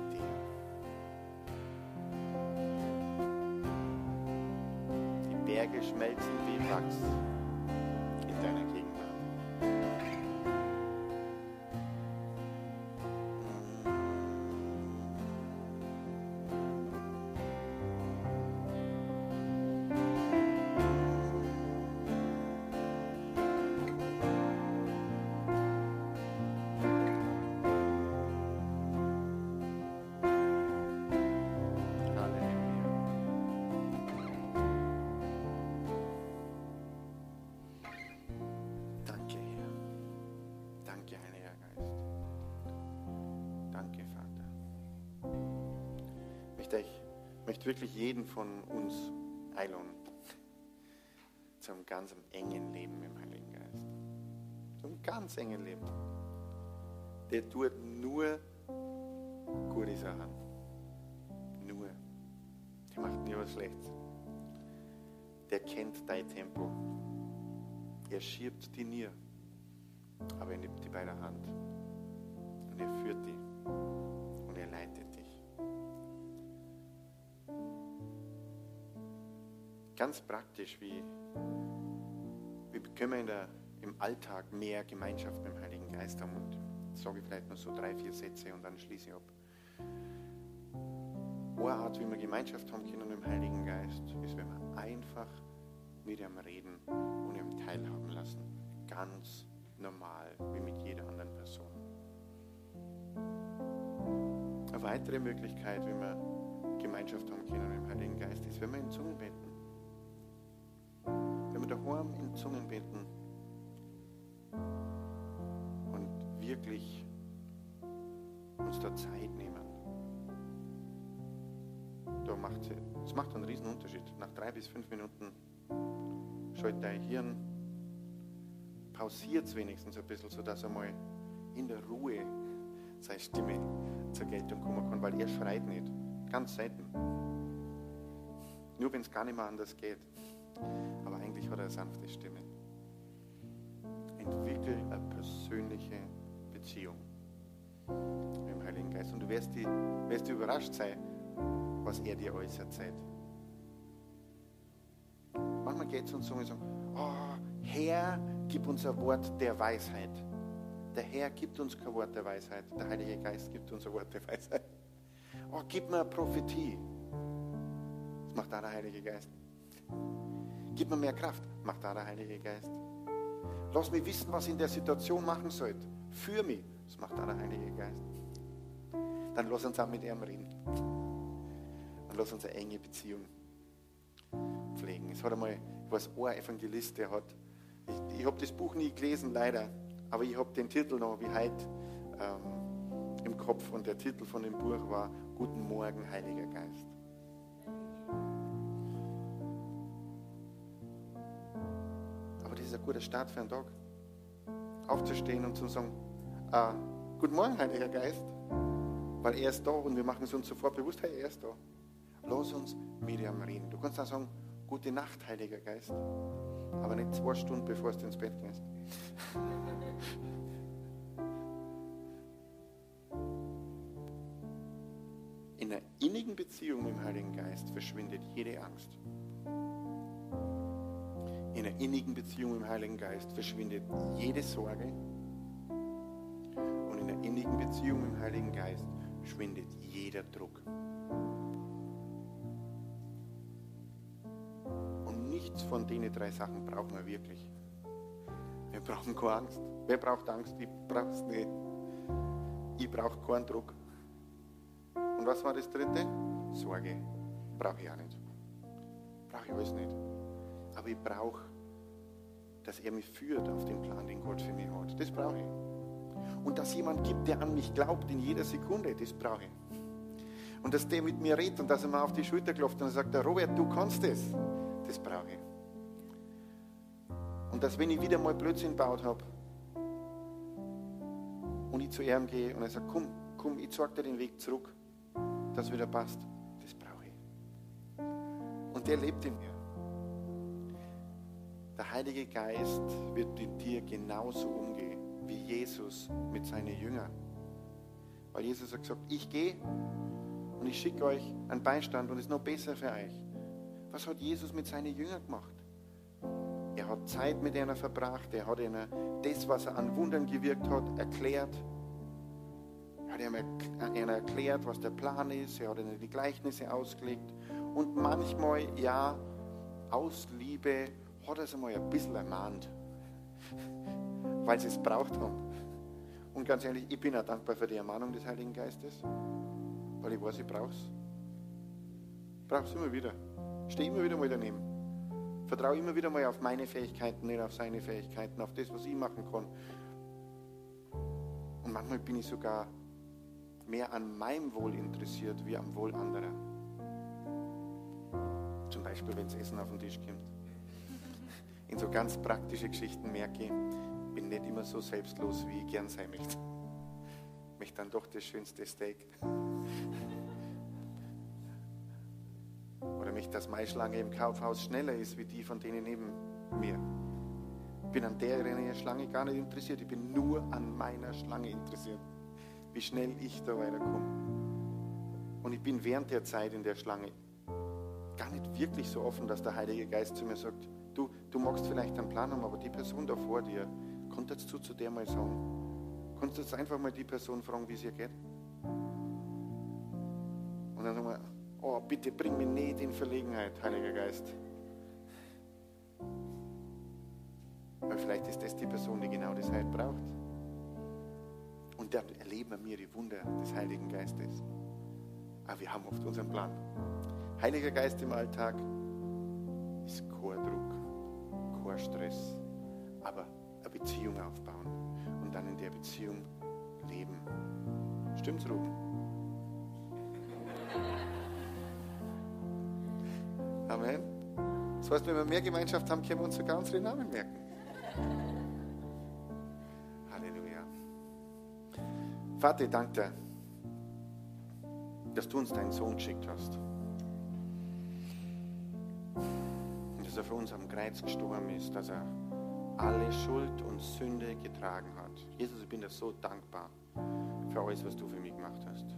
möchte wirklich jeden von uns einladen zu einem ganz engen Leben dem Heiligen Geist. Zu einem ganz engen Leben. Der tut nur gute Sachen. Nur. Der macht nie was Schlechtes. Der kennt dein Tempo. Er schiebt die nie. Aber er nimmt die bei der Hand. Und er führt die. Ganz praktisch, wie, wie können wir in der, im Alltag mehr Gemeinschaft mit dem Heiligen Geist haben. Und sage ich vielleicht noch so drei, vier Sätze und dann schließe ich ab. Eine Art, wie wir Gemeinschaft haben können mit dem Heiligen Geist, ist, wenn wir einfach mit ihm reden und ihm teilhaben lassen. Ganz normal, wie mit jeder anderen Person. Eine weitere Möglichkeit, wie wir Gemeinschaft haben können mit dem Heiligen Geist, ist, wenn wir in Zungen beten. Daheim in Zungen beten und wirklich uns da Zeit nehmen. Da macht es macht einen riesen Unterschied. Nach drei bis fünf Minuten schaltet dein Hirn, pausiert es wenigstens ein bisschen, sodass er mal in der Ruhe seine Stimme zur Geltung kommen kann, weil er schreit nicht. Ganz selten. Nur wenn es gar nicht mehr anders geht. Aber eigentlich hat er eine sanfte Stimme. Entwickel eine persönliche Beziehung mit dem Heiligen Geist. Und du wirst, die, wirst die überrascht sein, was er dir alles erzählt. Manchmal geht es uns so und sagen, oh, Herr, gib uns ein Wort der Weisheit. Der Herr gibt uns kein Wort der Weisheit. Der Heilige Geist gibt uns ein Wort der Weisheit. Oh, gib mir eine Prophetie. Das macht auch der Heilige Geist. Gib mir mehr Kraft. Macht auch der Heilige Geist. Lass mich wissen, was ich in der Situation machen sollte. Für mich. Das macht auch der Heilige Geist. Dann lass uns auch mit ihm reden. Dann lass uns eine enge Beziehung pflegen. Es hat einmal, ich weiß, ein Evangelist, der hat, ich, ich habe das Buch nie gelesen, leider, aber ich habe den Titel noch wie heute ähm, im Kopf und der Titel von dem Buch war Guten Morgen, Heiliger Geist. Ist ein guter Start für einen Tag. Aufzustehen und zu sagen, ah, Guten Morgen, Heiliger Geist, weil er ist da und wir machen es uns sofort bewusst, hey, er ist da. Lass uns mit reden. Du kannst auch sagen, Gute Nacht, Heiliger Geist, aber nicht zwei Stunden, bevor du ins Bett gehst. In einer innigen Beziehung mit dem Heiligen Geist verschwindet jede Angst. In einer innigen Beziehung dem Heiligen Geist verschwindet jede Sorge. Und in einer innigen Beziehung dem Heiligen Geist verschwindet jeder Druck. Und nichts von den drei Sachen brauchen wir wirklich. Wir brauchen keine Angst. Wer braucht Angst? Ich brauche es nicht. Ich brauche keinen Druck. Und was war das dritte? Sorge. Brauche ich auch nicht. Brauche ich alles nicht. Aber ich brauche, dass er mich führt auf den Plan, den Gott für mich hat. Das brauche ich. Und dass jemand gibt, der an mich glaubt in jeder Sekunde, das brauche ich. Und dass der mit mir redet und dass er mir auf die Schulter klopft und sagt, Robert, du kannst es. Das brauche ich. Und dass wenn ich wieder mal Blödsinn gebaut habe und ich zu ihm gehe und er sagt, komm, komm, ich zeig dir den Weg zurück, dass wieder passt, das brauche ich. Und der lebt in mir. Der Heilige Geist wird mit dir genauso umgehen wie Jesus mit seinen Jüngern. Weil Jesus hat gesagt, ich gehe und ich schicke euch einen Beistand und es ist noch besser für euch. Was hat Jesus mit seinen Jüngern gemacht? Er hat Zeit mit ihnen verbracht, er hat ihnen das, was er an Wundern gewirkt hat, erklärt. Er hat ihnen erklärt, was der Plan ist, er hat ihnen die Gleichnisse ausgelegt. Und manchmal, ja, aus Liebe hat er es einmal ein bisschen ermahnt, weil sie es braucht haben. Und ganz ehrlich, ich bin auch dankbar für die Ermahnung des Heiligen Geistes, weil ich weiß, ich brauche es. Ich brauche es immer wieder. Stehe immer wieder mal daneben. Vertraue immer wieder mal auf meine Fähigkeiten, nicht auf seine Fähigkeiten, auf das, was ich machen kann. Und manchmal bin ich sogar mehr an meinem Wohl interessiert, wie am Wohl anderer. Zum Beispiel, wenn das Essen auf den Tisch kommt. In so ganz praktische Geschichten merke ich, bin nicht immer so selbstlos, wie ich gern sein möchte. Ich möchte dann doch das schönste Steak. Oder möchte, dass meine Schlange im Kaufhaus schneller ist, wie die von denen neben mir. Ich bin an der Schlange gar nicht interessiert. Ich bin nur an meiner Schlange interessiert. Wie schnell ich da weiterkomme. Und ich bin während der Zeit in der Schlange gar nicht wirklich so offen, dass der Heilige Geist zu mir sagt, du, magst vielleicht einen Plan haben, aber die Person da vor dir, konntest du zu der mal sagen? Kannst du jetzt einfach mal die Person fragen, wie es ihr geht? Und dann sagen wir, oh, bitte bring mich nicht in Verlegenheit, Heiliger Geist. Weil vielleicht ist das die Person, die genau das heute braucht. Und dann erleben wir die Wunder des Heiligen Geistes. Aber wir haben oft unseren Plan. Heiliger Geist im Alltag Kein Stress, aber eine Beziehung aufbauen und dann in der Beziehung leben. Stimmt's, Ruben? Amen. Das heißt, wenn wir mehr Gemeinschaft haben, können wir uns sogar unsere Namen merken. Halleluja. Vater, danke dir, dass du uns deinen Sohn geschickt hast. Dass er für uns am Kreuz gestorben ist, dass er alle Schuld und Sünde getragen hat. Jesus, ich bin dir so dankbar für alles, was du für mich gemacht hast.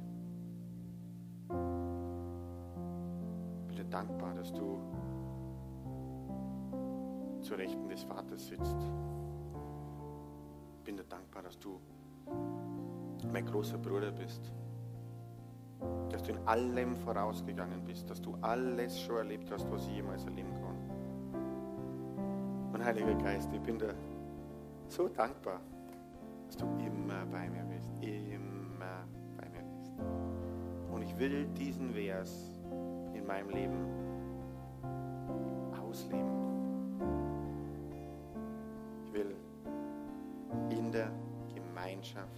Ich bin dir dankbar, dass du zur Rechten des Vaters sitzt. Ich bin dir dankbar, dass du mein großer Bruder bist. Dass du in allem vorausgegangen bist, dass du alles schon erlebt hast, was ich jemals erleben kann. Heiliger Geist, ich bin dir so dankbar, dass du immer bei mir bist. Immer bei mir bist. Und ich will diesen Vers in meinem Leben ausleben. Ich will in der Gemeinschaft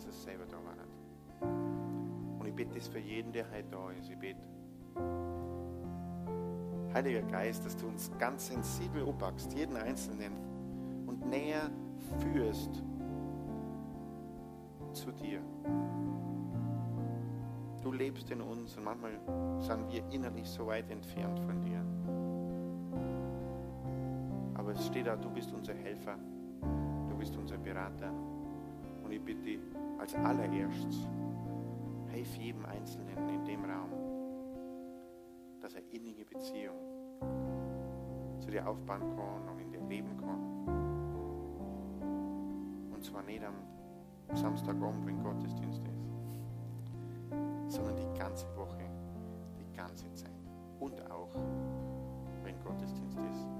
Jesus selber da war. Und ich bete das für jeden, der heute da ist. Ich bete, Heiliger Geist, dass du uns ganz sensibel umpackst, jeden Einzelnen, und näher führst zu dir. Du lebst in uns und manchmal sind wir innerlich so weit entfernt von dir. Aber es steht da, du bist unser Helfer, du bist unser Berater. Und ich bitte dich als allererstes, hilf jedem Einzelnen in dem Raum, dass er innige Beziehung zu dir aufbauen kann und in dir leben kann. Und zwar nicht am Samstagabend, wenn Gottesdienst ist, sondern die ganze Woche, die ganze Zeit und auch, wenn Gottesdienst ist.